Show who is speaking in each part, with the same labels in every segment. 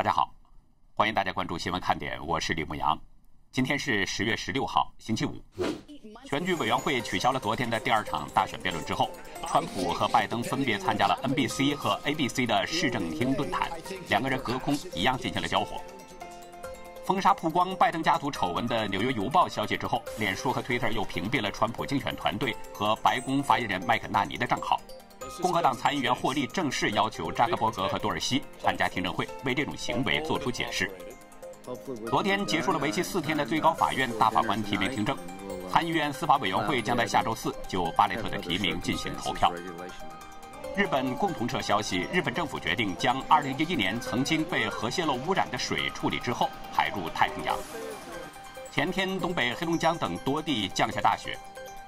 Speaker 1: 大家好，欢迎大家关注新闻看点，我是李牧阳。今天是十月十六号，星期五。选举委员会取消了昨天的第二场大选辩论之后，川普和拜登分别参加了 NBC 和 ABC 的市政厅论坛，两个人隔空一样进行了交火。封杀曝光拜登家族丑闻的《纽约邮报》消息之后，脸书和 Twitter 又屏蔽了川普竞选团队和白宫发言人麦肯纳尼的账号。共和党参议员霍利正式要求扎克伯格和多尔西参加听证会，为这种行为做出解释。昨天结束了为期四天的最高法院大法官提名听证，参议院司法委员会将在下周四就巴雷特的提名进行投票。日本共同社消息，日本政府决定将2011年曾经被核泄漏污染的水处理之后排入太平洋。前天，东北黑龙江等多地降下大雪。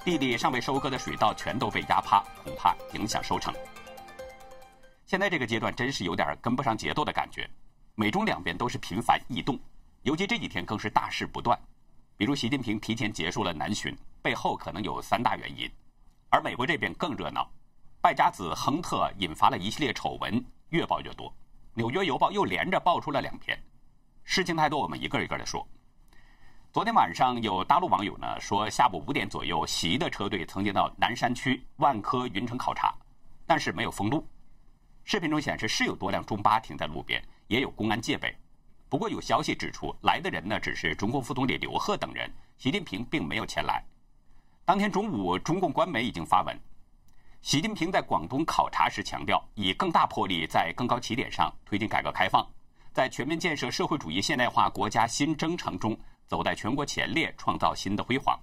Speaker 1: 地里尚未收割的水稻全都被压趴，恐怕影响收成。现在这个阶段真是有点跟不上节奏的感觉，美中两边都是频繁异动，尤其这几天更是大事不断。比如习近平提前结束了南巡，背后可能有三大原因；而美国这边更热闹，败家子亨特引发了一系列丑闻，越爆越多。《纽约邮报》又连着爆出了两篇，事情太多，我们一个一个的说。昨天晚上有大陆网友呢说，下午五点左右，习的车队曾经到南山区万科云城考察，但是没有封路。视频中显示是有多辆中巴停在路边，也有公安戒备。不过有消息指出，来的人呢只是中共副总理刘鹤等人，习近平并没有前来。当天中午，中共官媒已经发文，习近平在广东考察时强调，以更大魄力在更高起点上推进改革开放，在全面建设社会主义现代化国家新征程中。走在全国前列，创造新的辉煌。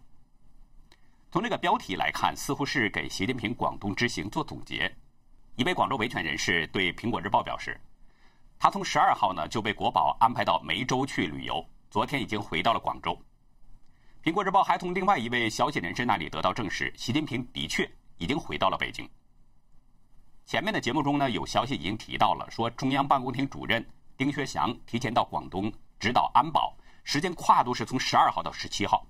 Speaker 1: 从这个标题来看，似乎是给习近平广东之行做总结。一位广州维权人士对《苹果日报》表示，他从十二号呢就被国宝安排到梅州去旅游，昨天已经回到了广州。《苹果日报》还从另外一位消息人士那里得到证实，习近平的确已经回到了北京。前面的节目中呢，有消息已经提到了，说中央办公厅主任丁薛祥提前到广东指导安保。时间跨度是从十二号到十七号，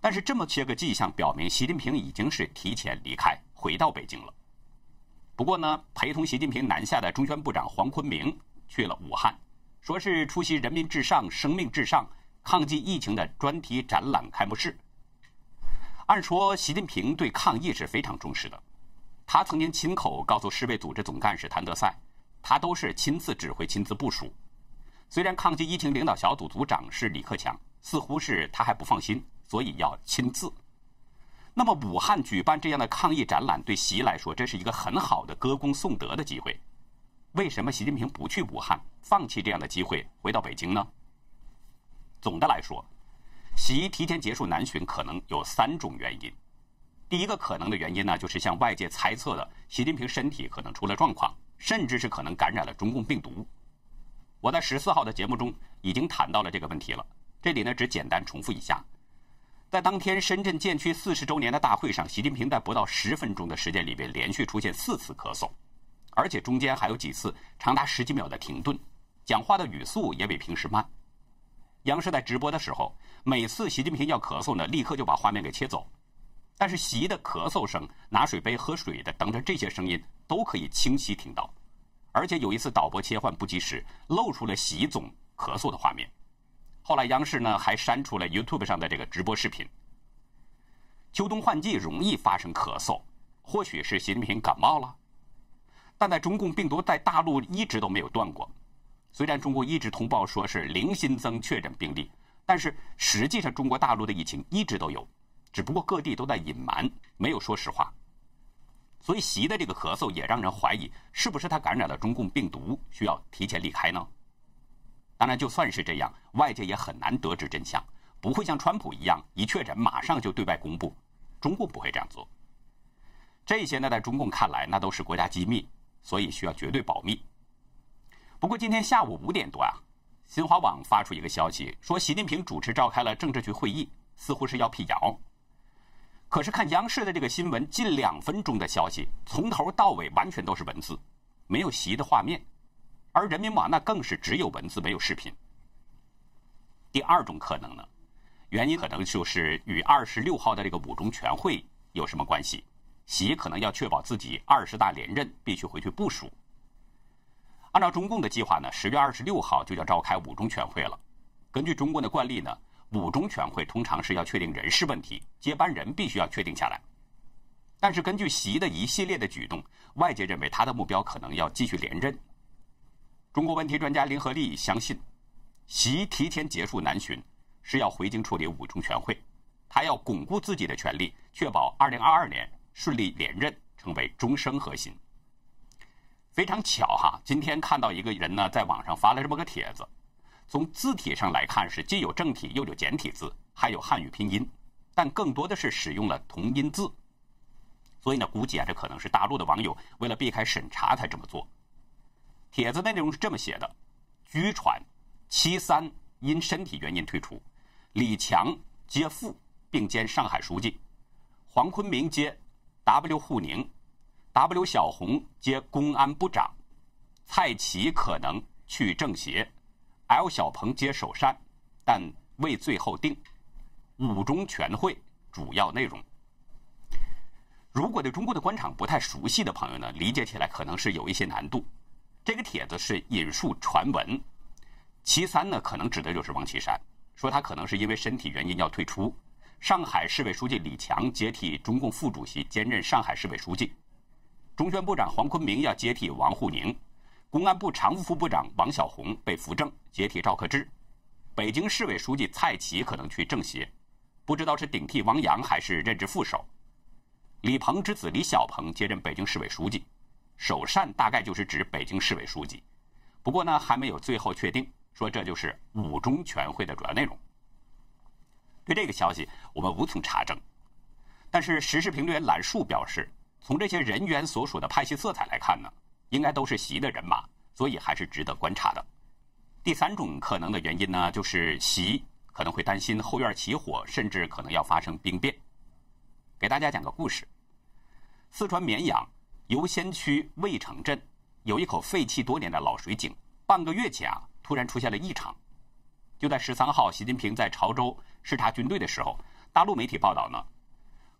Speaker 1: 但是这么些个迹象表明，习近平已经是提前离开，回到北京了。不过呢，陪同习近平南下的中宣部长黄坤明去了武汉，说是出席“人民至上、生命至上”抗击疫情的专题展览开幕式。按说，习近平对抗疫是非常重视的，他曾经亲口告诉世卫组织总干事谭德赛，他都是亲自指挥、亲自部署。虽然抗击疫情领导小组组长是李克强，似乎是他还不放心，所以要亲自。那么武汉举办这样的抗疫展览，对习来说这是一个很好的歌功颂德的机会。为什么习近平不去武汉，放弃这样的机会，回到北京呢？总的来说，习提前结束南巡可能有三种原因。第一个可能的原因呢，就是像外界猜测的，习近平身体可能出了状况，甚至是可能感染了中共病毒。我在十四号的节目中已经谈到了这个问题了，这里呢只简单重复一下，在当天深圳建区四十周年的大会上，习近平在不到十分钟的时间里边连续出现四次咳嗽，而且中间还有几次长达十几秒的停顿，讲话的语速也比平时慢。央视在直播的时候，每次习近平要咳嗽呢，立刻就把画面给切走，但是习的咳嗽声、拿水杯喝水的等等这些声音都可以清晰听到。而且有一次导播切换不及时，露出了习总咳嗽的画面。后来央视呢还删除了 YouTube 上的这个直播视频。秋冬换季容易发生咳嗽，或许是习近平感冒了。但在中共病毒在大陆一直都没有断过。虽然中国一直通报说是零新增确诊病例，但是实际上中国大陆的疫情一直都有，只不过各地都在隐瞒，没有说实话。所以习的这个咳嗽也让人怀疑，是不是他感染了中共病毒，需要提前离开呢？当然，就算是这样，外界也很难得知真相，不会像川普一样一确诊马上就对外公布，中共不会这样做。这些呢，在中共看来，那都是国家机密，所以需要绝对保密。不过今天下午五点多啊，新华网发出一个消息，说习近平主持召开了政治局会议，似乎是要辟谣。可是看央视的这个新闻，近两分钟的消息，从头到尾完全都是文字，没有习的画面，而人民网那更是只有文字没有视频。第二种可能呢，原因可能就是与二十六号的这个五中全会有什么关系？习可能要确保自己二十大连任，必须回去部署。按照中共的计划呢，十月二十六号就要召开五中全会了。根据中共的惯例呢，五中全会通常是要确定人事问题，接班人必须要确定下来。但是根据习的一系列的举动，外界认为他的目标可能要继续连任。中国问题专家林和利相信，习提前结束南巡是要回京处理五中全会，他要巩固自己的权利，确保二零二二年顺利连任，成为终生核心。非常巧哈，今天看到一个人呢，在网上发了这么个帖子。从字体上来看，是既有正体又有简体字，还有汉语拼音，但更多的是使用了同音字。所以呢，估计啊，这可能是大陆的网友为了避开审查才这么做。帖子内容是这么写的：据传，七三因身体原因退出，李强接副并兼上海书记，黄坤明接 W 沪宁，W 小红接公安部长，蔡奇可能去政协。L 小鹏接首善，但未最后定。五中全会主要内容，如果对中国的官场不太熟悉的朋友呢，理解起来可能是有一些难度。这个帖子是引述传闻，其三呢，可能指的就是王岐山，说他可能是因为身体原因要退出。上海市委书记李强接替中共副主席，兼任上海市委书记。中宣部长黄坤明要接替王沪宁。公安部常务副部长王小红被扶正，接替赵克志；北京市委书记蔡奇可能去政协，不知道是顶替汪洋还是任职副手。李鹏之子李小鹏接任北京市委书记，首善大概就是指北京市委书记。不过呢，还没有最后确定，说这就是五中全会的主要内容。对这个消息，我们无从查证。但是时事评论员兰树表示，从这些人员所属的派系色彩来看呢？应该都是习的人马，所以还是值得观察的。第三种可能的原因呢，就是习可能会担心后院起火，甚至可能要发生兵变。给大家讲个故事：四川绵阳游仙区渭城镇有一口废弃多年的老水井，半个月前啊，突然出现了异常。就在十三号，习近平在潮州视察军队的时候，大陆媒体报道呢，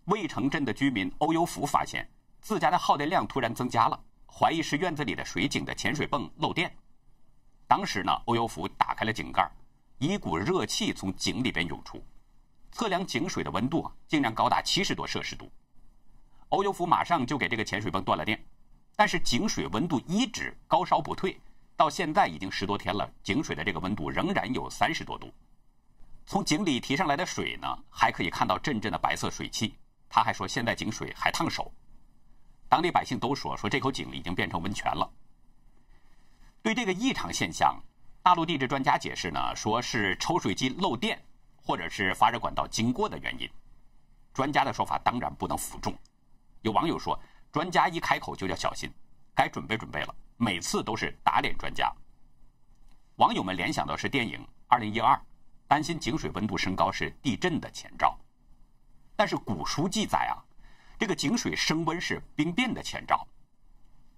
Speaker 1: 渭城镇的居民欧优福发现自家的耗电量突然增加了。怀疑是院子里的水井的潜水泵漏电。当时呢，欧优福打开了井盖，一股热气从井里边涌出，测量井水的温度啊，竟然高达七十多摄氏度。欧优福马上就给这个潜水泵断了电，但是井水温度一直高烧不退，到现在已经十多天了，井水的这个温度仍然有三十多度。从井里提上来的水呢，还可以看到阵阵的白色水汽。他还说，现在井水还烫手。当地百姓都说说这口井已经变成温泉了。对这个异常现象，大陆地质专家解释呢，说是抽水机漏电，或者是发热管道经过的原因。专家的说法当然不能服众。有网友说，专家一开口就叫小心，该准备准备了，每次都是打脸专家。网友们联想到是电影《二零一二》，担心井水温度升高是地震的前兆。但是古书记载啊。这个井水升温是兵变的前兆。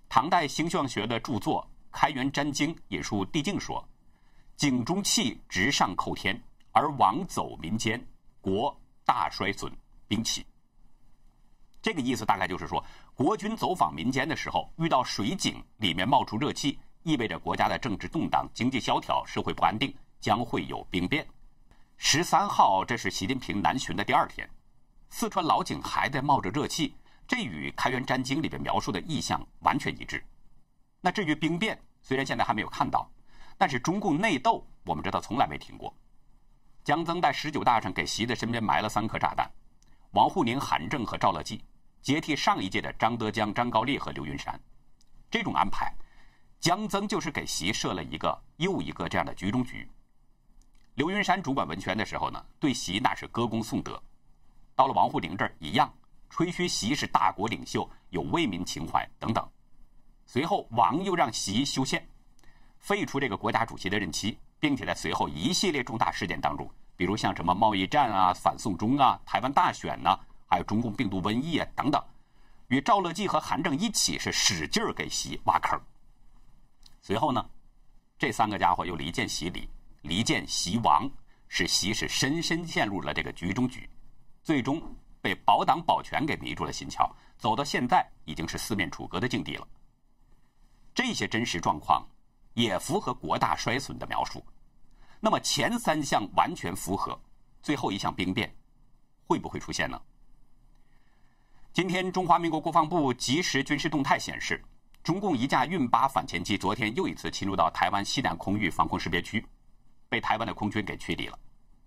Speaker 1: 唐代星象学的著作《开元占经》引述帝境说：“井中气直上叩天，而王走民间，国大衰损，兵起。”这个意思大概就是说，国君走访民间的时候，遇到水井里面冒出热气，意味着国家的政治动荡、经济萧条、社会不安定，将会有兵变。十三号，这是习近平南巡的第二天。四川老井还在冒着热气，这与《开元占经》里边描述的意象完全一致。那至于兵变，虽然现在还没有看到，但是中共内斗，我们知道从来没停过。江增在十九大上给习的身边埋了三颗炸弹：王沪宁、韩正和赵乐际，接替上一届的张德江、张高丽和刘云山。这种安排，江增就是给习设了一个又一个这样的局中局。刘云山主管文宣的时候呢，对习那是歌功颂德。到了王沪宁这儿一样，吹嘘习是大国领袖，有为民情怀等等。随后，王又让习修宪，废除这个国家主席的任期，并且在随后一系列重大事件当中，比如像什么贸易战啊、反送中啊、台湾大选呐，还有中共病毒瘟疫啊等等，与赵乐际和韩正一起是使劲儿给习挖坑。随后呢，这三个家伙又离间习李，离间习王，使习是深深陷入了这个局中局。最终被保党保权给迷住了心窍，走到现在已经是四面楚歌的境地了。这些真实状况也符合国大衰损的描述。那么前三项完全符合，最后一项兵变会不会出现呢？今天，中华民国国防部即时军事动态显示，中共一架运八反潜机昨天又一次侵入到台湾西南空域防空识别区，被台湾的空军给驱离了。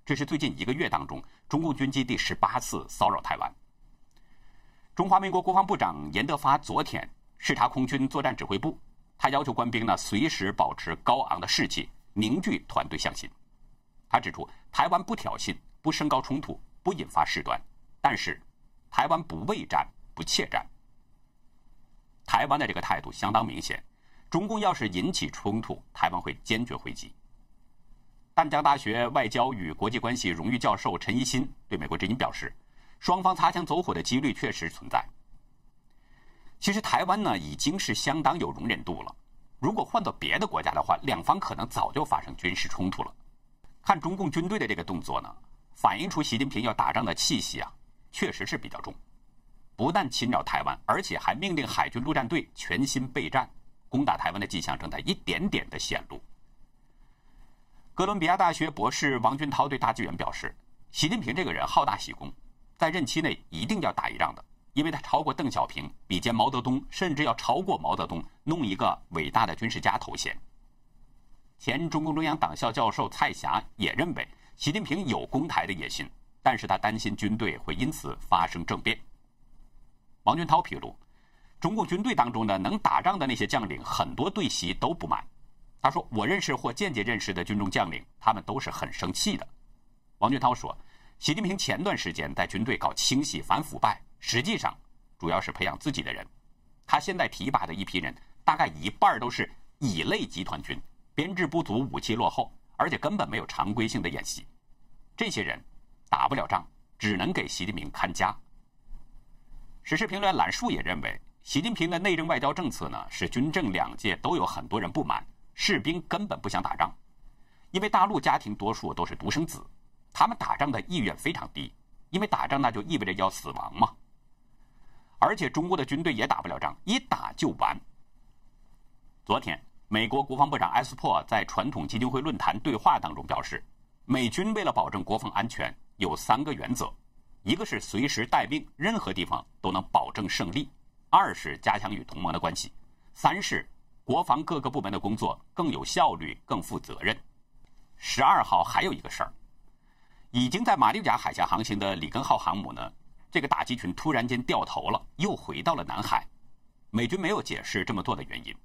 Speaker 1: 这是最近一个月当中中共军机第十八次骚扰台湾。中华民国国防部长严德发昨天视察空军作战指挥部，他要求官兵呢随时保持高昂的士气，凝聚团队向心。他指出，台湾不挑衅，不升高冲突，不引发事端，但是。台湾不畏战，不怯战。台湾的这个态度相当明显，中共要是引起冲突，台湾会坚决回击。淡江大学外交与国际关系荣誉教授陈一新对美国之音表示，双方擦枪走火的几率确实存在。其实台湾呢已经是相当有容忍度了，如果换到别的国家的话，两方可能早就发生军事冲突了。看中共军队的这个动作呢，反映出习近平要打仗的气息啊。确实是比较重，不但侵扰台湾，而且还命令海军陆战队全心备战，攻打台湾的迹象正在一点点的显露。哥伦比亚大学博士王军涛对大纪元表示：“习近平这个人好大喜功，在任期内一定要打一仗的，因为他超过邓小平，比肩毛泽东，甚至要超过毛泽东，弄一个伟大的军事家头衔。”前中共中央党校教授蔡霞也认为，习近平有攻台的野心。但是他担心军队会因此发生政变。王军涛披露，中共军队当中呢，能打仗的那些将领，很多对习都不满。他说：“我认识或间接认识的军中将领，他们都是很生气的。”王军涛说：“习近平前段时间在军队搞清洗、反腐败，实际上主要是培养自己的人。他现在提拔的一批人，大概一半都是乙类集团军，编制不足，武器落后，而且根本没有常规性的演习。这些人。”打不了仗，只能给习近平看家。时事评论兰树也认为，习近平的内政外交政策呢，使军政两界都有很多人不满，士兵根本不想打仗，因为大陆家庭多数都是独生子，他们打仗的意愿非常低，因为打仗那就意味着要死亡嘛。而且中国的军队也打不了仗，一打就完。昨天，美国国防部长埃斯珀在传统基金会论坛对话当中表示，美军为了保证国防安全。有三个原则：一个是随时待命，任何地方都能保证胜利；二是加强与同盟的关系；三是国防各个部门的工作更有效率、更负责任。十二号还有一个事儿，已经在马六甲海峡航行的里根号航母呢，这个打击群突然间掉头了，又回到了南海。美军没有解释这么做的原因。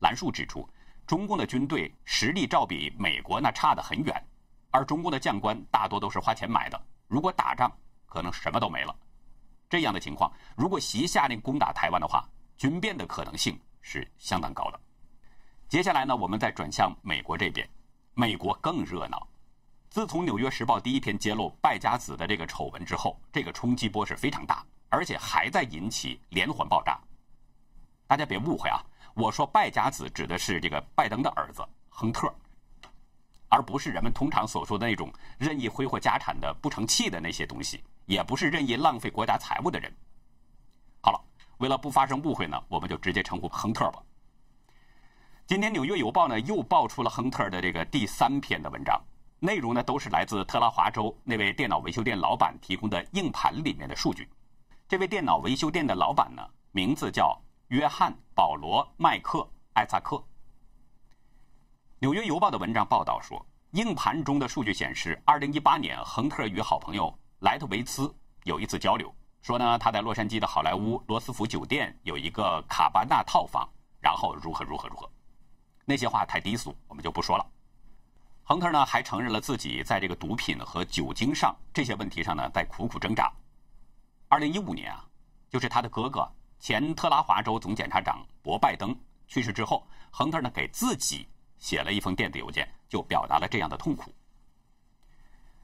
Speaker 1: 兰树指出，中共的军队实力照比美国那差得很远。而中共的将官大多都是花钱买的，如果打仗，可能什么都没了。这样的情况，如果习下令攻打台湾的话，军变的可能性是相当高的。接下来呢，我们再转向美国这边，美国更热闹。自从《纽约时报》第一篇揭露败家子的这个丑闻之后，这个冲击波是非常大，而且还在引起连环爆炸。大家别误会啊，我说败家子指的是这个拜登的儿子亨特。而不是人们通常所说的那种任意挥霍家产的不成器的那些东西，也不是任意浪费国家财物的人。好了，为了不发生误会呢，我们就直接称呼亨特吧。今天《纽约邮报》呢又爆出了亨特的这个第三篇的文章，内容呢都是来自特拉华州那位电脑维修店老板提供的硬盘里面的数据。这位电脑维修店的老板呢，名字叫约翰·保罗·麦克·艾萨克。《纽约邮报》的文章报道说，硬盘中的数据显示，2018年，亨特与好朋友莱特维茨有一次交流，说呢他在洛杉矶的好莱坞罗斯福酒店有一个卡巴纳套房，然后如何如何如何，那些话太低俗，我们就不说了。亨特呢还承认了自己在这个毒品和酒精上这些问题上呢在苦苦挣扎。2015年啊，就是他的哥哥前特拉华州总检察长博拜登去世之后，亨特呢给自己。写了一封电子邮件，就表达了这样的痛苦。《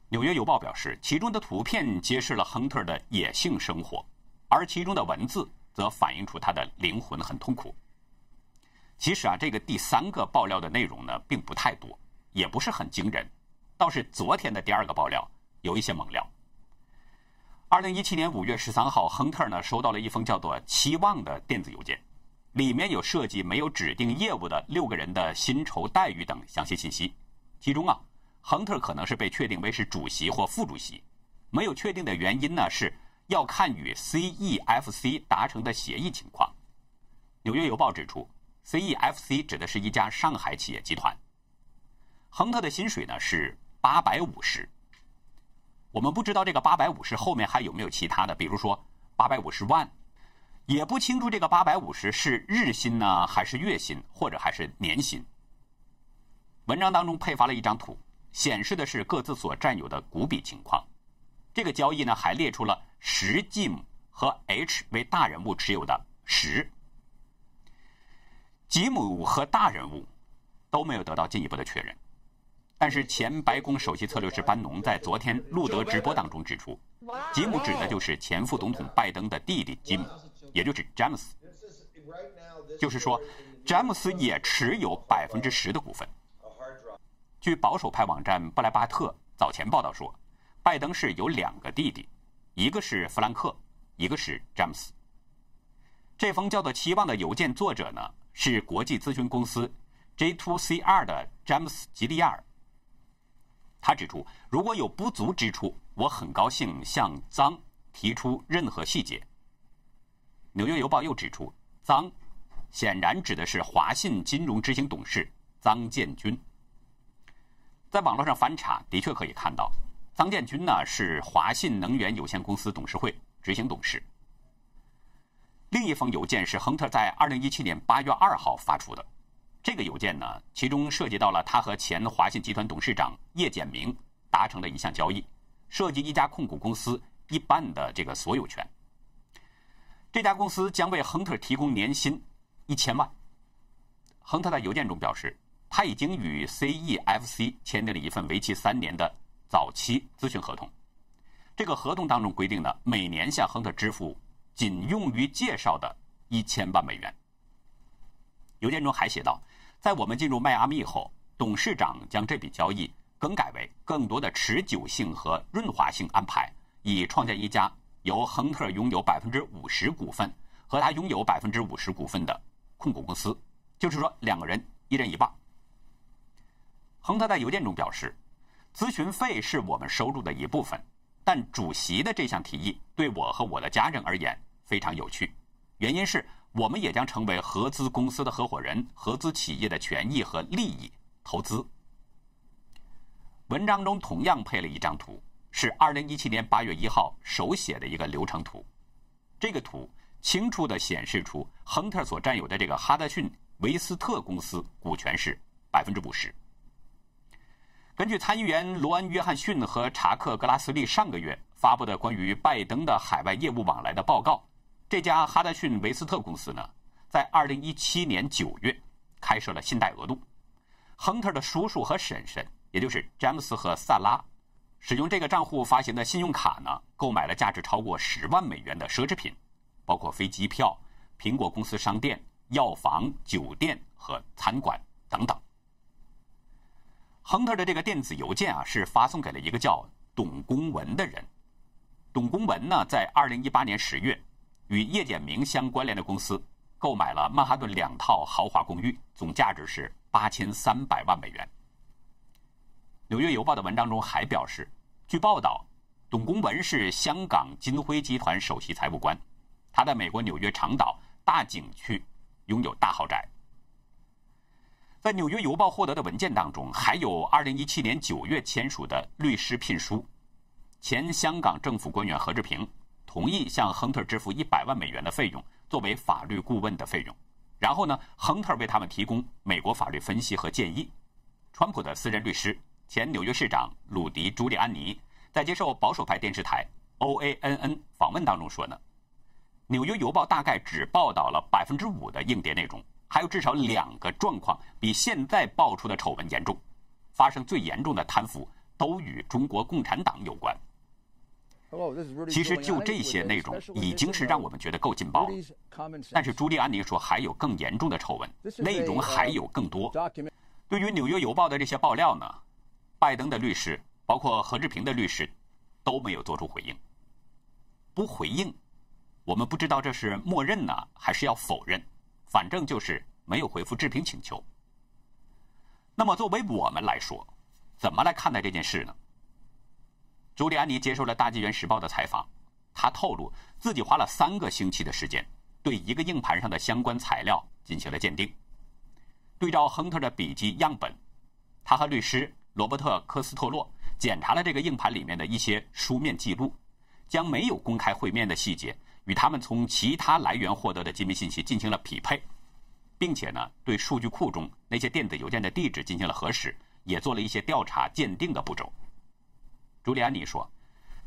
Speaker 1: 纽约邮报》表示，其中的图片揭示了亨特的野性生活，而其中的文字则反映出他的灵魂很痛苦。其实啊，这个第三个爆料的内容呢，并不太多，也不是很惊人，倒是昨天的第二个爆料有一些猛料。二零一七年五月十三号，亨特呢收到了一封叫做“期望”的电子邮件。里面有涉及没有指定业务的六个人的薪酬待遇等详细信息。其中啊，亨特可能是被确定为是主席或副主席，没有确定的原因呢，是要看与 CEFC 达成的协议情况。纽约邮报指出，CEFC 指的是一家上海企业集团。亨特的薪水呢是八百五十。我们不知道这个八百五十后面还有没有其他的，比如说八百五十万，也不清楚这个八百五十是日薪呢，还是月薪，或者还是年薪。文章当中配发了一张图，显示的是各自所占有的股比情况。这个交易呢还列出了十 Jim 和 H 为大人物持有的十。吉姆和大人物都没有得到进一步的确认。但是前白宫首席策略师班农在昨天路德直播当中指出，吉姆指的就是前副总统拜登的弟弟吉姆，也就是詹姆斯。就是说，詹姆斯也持有百分之十的股份。据保守派网站布莱巴特早前报道说，拜登是有两个弟弟，一个是弗兰克，一个是詹姆斯。这封叫做“期望”的邮件作者呢是国际咨询公司 J2CR 的詹姆斯吉利亚尔。他指出，如果有不足之处，我很高兴向臧提出任何细节。纽约邮报又指出，臧显然指的是华信金融执行董事臧建军。在网络上翻查，的确可以看到，臧建军呢是华信能源有限公司董事会执行董事。另一封邮件是亨特在二零一七年八月二号发出的。这个邮件呢，其中涉及到了他和前华信集团董事长叶简明达成了一项交易，涉及一家控股公司一半的这个所有权。这家公司将为亨特提供年薪一千万。亨特在邮件中表示，他已经与 CEFC 签订了一份为期三年的早期咨询合同。这个合同当中规定呢每年向亨特支付仅用于介绍的一千万美元。邮件中还写道。在我们进入迈阿密后，董事长将这笔交易更改为更多的持久性和润滑性安排，以创建一家由亨特拥有百分之五十股份和他拥有百分之五十股份的控股公司。就是说，两个人一人一半。亨特在邮件中表示，咨询费是我们收入的一部分，但主席的这项提议对我和我的家人而言非常有趣，原因是。我们也将成为合资公司的合伙人，合资企业的权益和利益投资。文章中同样配了一张图，是2017年8月1号手写的一个流程图。这个图清楚地显示出亨特所占有的这个哈德逊维斯特公司股权是百分之五十。根据参议员罗恩·约翰逊和查克·格拉斯利上个月发布的关于拜登的海外业务往来的报告。这家哈德逊维斯特公司呢，在二零一七年九月开设了信贷额度。亨特的叔叔和婶婶，也就是詹姆斯和萨拉，使用这个账户发行的信用卡呢，购买了价值超过十万美元的奢侈品，包括飞机票、苹果公司商店、药房、酒店和餐馆等等。亨特的这个电子邮件啊，是发送给了一个叫董公文的人。董公文呢，在二零一八年十月。与叶简明相关联的公司购买了曼哈顿两套豪华公寓，总价值是八千三百万美元。纽约邮报的文章中还表示，据报道，董公文是香港金辉集团首席财务官，他在美国纽约长岛大景区拥有大豪宅。在纽约邮报获得的文件当中，还有二零一七年九月签署的律师聘书，前香港政府官员何志平。同意向亨特支付一百万美元的费用作为法律顾问的费用，然后呢，亨特为他们提供美国法律分析和建议。川普的私人律师、前纽约市长鲁迪·朱利安尼在接受保守派电视台 OANN 访问当中说呢，纽约邮报大概只报道了百分之五的硬碟内容，还有至少两个状况比现在爆出的丑闻严重，发生最严重的贪腐都与中国共产党有关。其实就这些内容已经是让我们觉得够劲爆了。但是朱利安尼说还有更严重的丑闻，内容还有更多。对于《纽约邮报》的这些爆料呢，拜登的律师，包括何志平的律师，都没有做出回应。不回应，我们不知道这是默认呢，还是要否认。反正就是没有回复置评请求。那么，作为我们来说，怎么来看待这件事呢？朱利安尼接受了《大纪元时报》的采访，他透露自己花了三个星期的时间，对一个硬盘上的相关材料进行了鉴定。对照亨特的笔记样本，他和律师罗伯特·科斯特洛检查了这个硬盘里面的一些书面记录，将没有公开会面的细节与他们从其他来源获得的机密信息进行了匹配。并且呢，对数据库中那些电子邮件的地址进行了核实，也做了一些调查鉴定的步骤。朱利安尼说，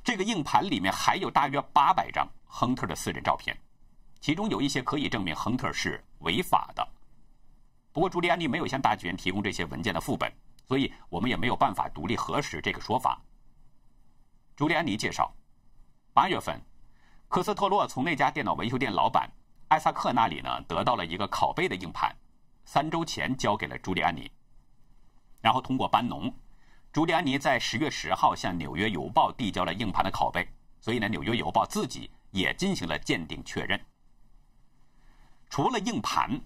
Speaker 1: 这个硬盘里面还有大约八百张亨特的私人照片，其中有一些可以证明亨特是违法的。不过，朱利安尼没有向大纪元提供这些文件的副本，所以我们也没有办法独立核实这个说法。朱利安尼介绍，八月份，科斯特洛从那家电脑维修店老板。艾萨克那里呢，得到了一个拷贝的硬盘，三周前交给了朱利安尼，然后通过班农，朱利安尼在十月十号向《纽约邮报》递交了硬盘的拷贝，所以呢，《纽约邮报》自己也进行了鉴定确认。除了硬盘，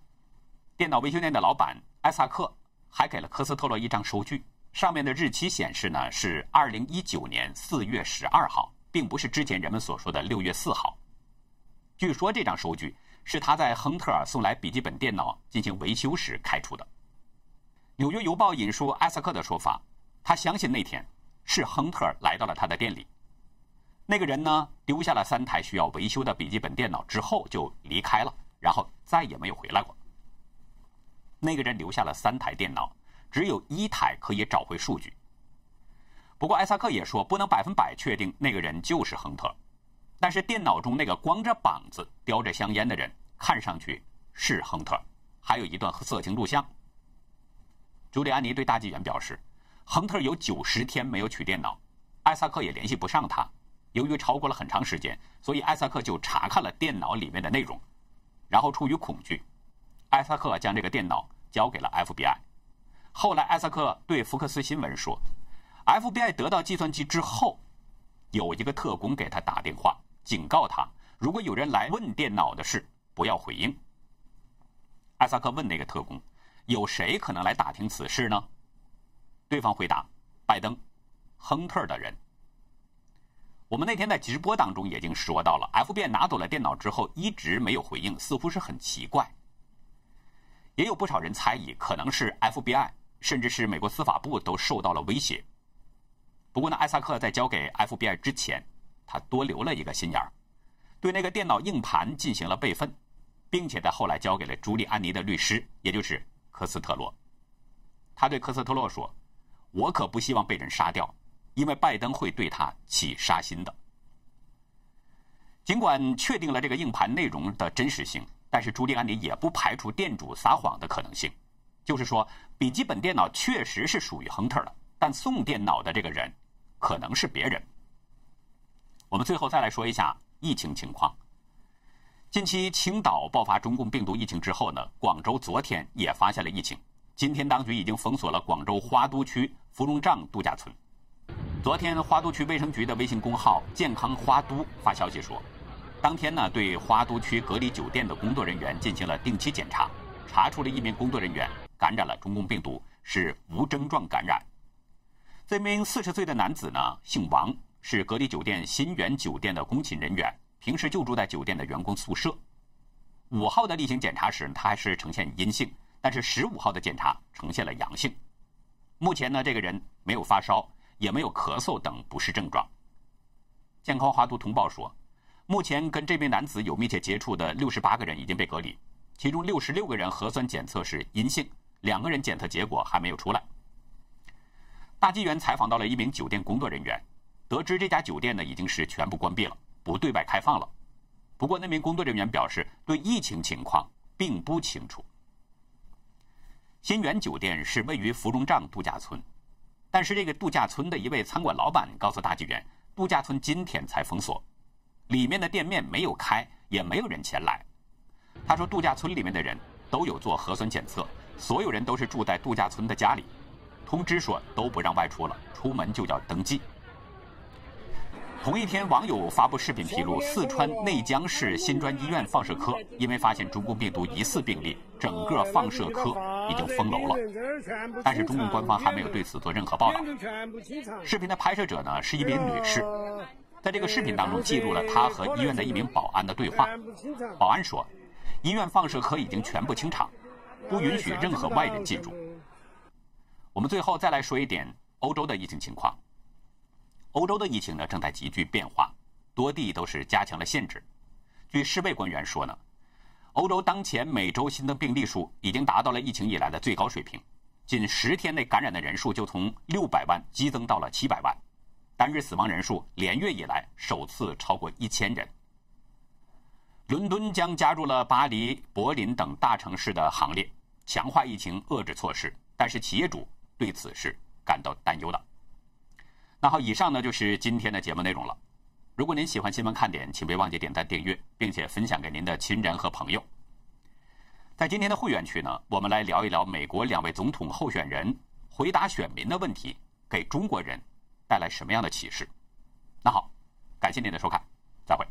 Speaker 1: 电脑维修店的老板艾萨克还给了科斯特洛一张收据，上面的日期显示呢是二零一九年四月十二号，并不是之前人们所说的六月四号。据说这张收据。是他在亨特尔送来笔记本电脑进行维修时开出的。《纽约邮报》引述艾萨克的说法，他相信那天是亨特来到了他的店里。那个人呢，丢下了三台需要维修的笔记本电脑之后就离开了，然后再也没有回来过。那个人留下了三台电脑，只有一台可以找回数据。不过艾萨克也说，不能百分百确定那个人就是亨特。但是电脑中那个光着膀子、叼着香烟的人，看上去是亨特，还有一段色情录像。朱利安尼对大纪元表示，亨特有九十天没有取电脑，艾萨克也联系不上他。由于超过了很长时间，所以艾萨克就查看了电脑里面的内容，然后出于恐惧，艾萨克将这个电脑交给了 FBI。后来艾萨克对福克斯新闻说，FBI 得到计算机之后，有一个特工给他打电话。警告他，如果有人来问电脑的事，不要回应。艾萨克问那个特工：“有谁可能来打听此事呢？”对方回答：“拜登，亨特的人。”我们那天在直播当中已经说到了，FBI 拿走了电脑之后一直没有回应，似乎是很奇怪。也有不少人猜疑，可能是 FBI 甚至是美国司法部都受到了威胁。不过呢，艾萨克在交给 FBI 之前。他多留了一个心眼儿，对那个电脑硬盘进行了备份，并且在后来交给了朱利安尼的律师，也就是科斯特洛。他对科斯特洛说：“我可不希望被人杀掉，因为拜登会对他起杀心的。”尽管确定了这个硬盘内容的真实性，但是朱利安尼也不排除店主撒谎的可能性，就是说笔记本电脑确实是属于亨特的，但送电脑的这个人可能是别人。我们最后再来说一下疫情情况。近期青岛爆发中共病毒疫情之后呢，广州昨天也发现了疫情。今天当局已经封锁了广州花都区芙蓉帐度假村。昨天花都区卫生局的微信公号“健康花都”发消息说，当天呢对花都区隔离酒店的工作人员进行了定期检查，查出了一名工作人员感染了中共病毒，是无症状感染。这名四十岁的男子呢姓王。是隔离酒店新源酒店的工勤人员，平时就住在酒店的员工宿舍。五号的例行检查时，他还是呈现阴性，但是十五号的检查呈现了阳性。目前呢，这个人没有发烧，也没有咳嗽等不适症状。健康华都通报说，目前跟这名男子有密切接触的六十八个人已经被隔离，其中六十六个人核酸检测是阴性，两个人检测结果还没有出来。大纪元采访到了一名酒店工作人员。得知这家酒店呢已经是全部关闭了，不对外开放了。不过那名工作人员表示，对疫情情况并不清楚。鑫源酒店是位于芙蓉帐度假村，但是这个度假村的一位餐馆老板告诉大纪元，度假村今天才封锁，里面的店面没有开，也没有人前来。他说，度假村里面的人都有做核酸检测，所有人都是住在度假村的家里，通知说都不让外出了，出门就要登记。同一天，网友发布视频披露，四川内江市新专医院放射科因为发现中共病毒疑似病例，整个放射科已经封楼了。但是中共官方还没有对此做任何报道。视频的拍摄者呢是一名女士，在这个视频当中记录了她和医院的一名保安的对话。保安说，医院放射科已经全部清场，不允许任何外人进入。我们最后再来说一点欧洲的疫情情况。欧洲的疫情呢正在急剧变化，多地都是加强了限制。据世卫官员说呢，欧洲当前每周新增病例数已经达到了疫情以来的最高水平，仅十天内感染的人数就从六百万激增到了七百万，单日死亡人数连月以来首次超过一千人。伦敦将加入了巴黎、柏林等大城市的行列，强化疫情遏制措施，但是企业主对此事感到担忧的。那好，以上呢就是今天的节目内容了。如果您喜欢新闻看点，请别忘记点赞、订阅，并且分享给您的亲人和朋友。在今天的会员区呢，我们来聊一聊美国两位总统候选人回答选民的问题，给中国人带来什么样的启示？那好，感谢您的收看。再会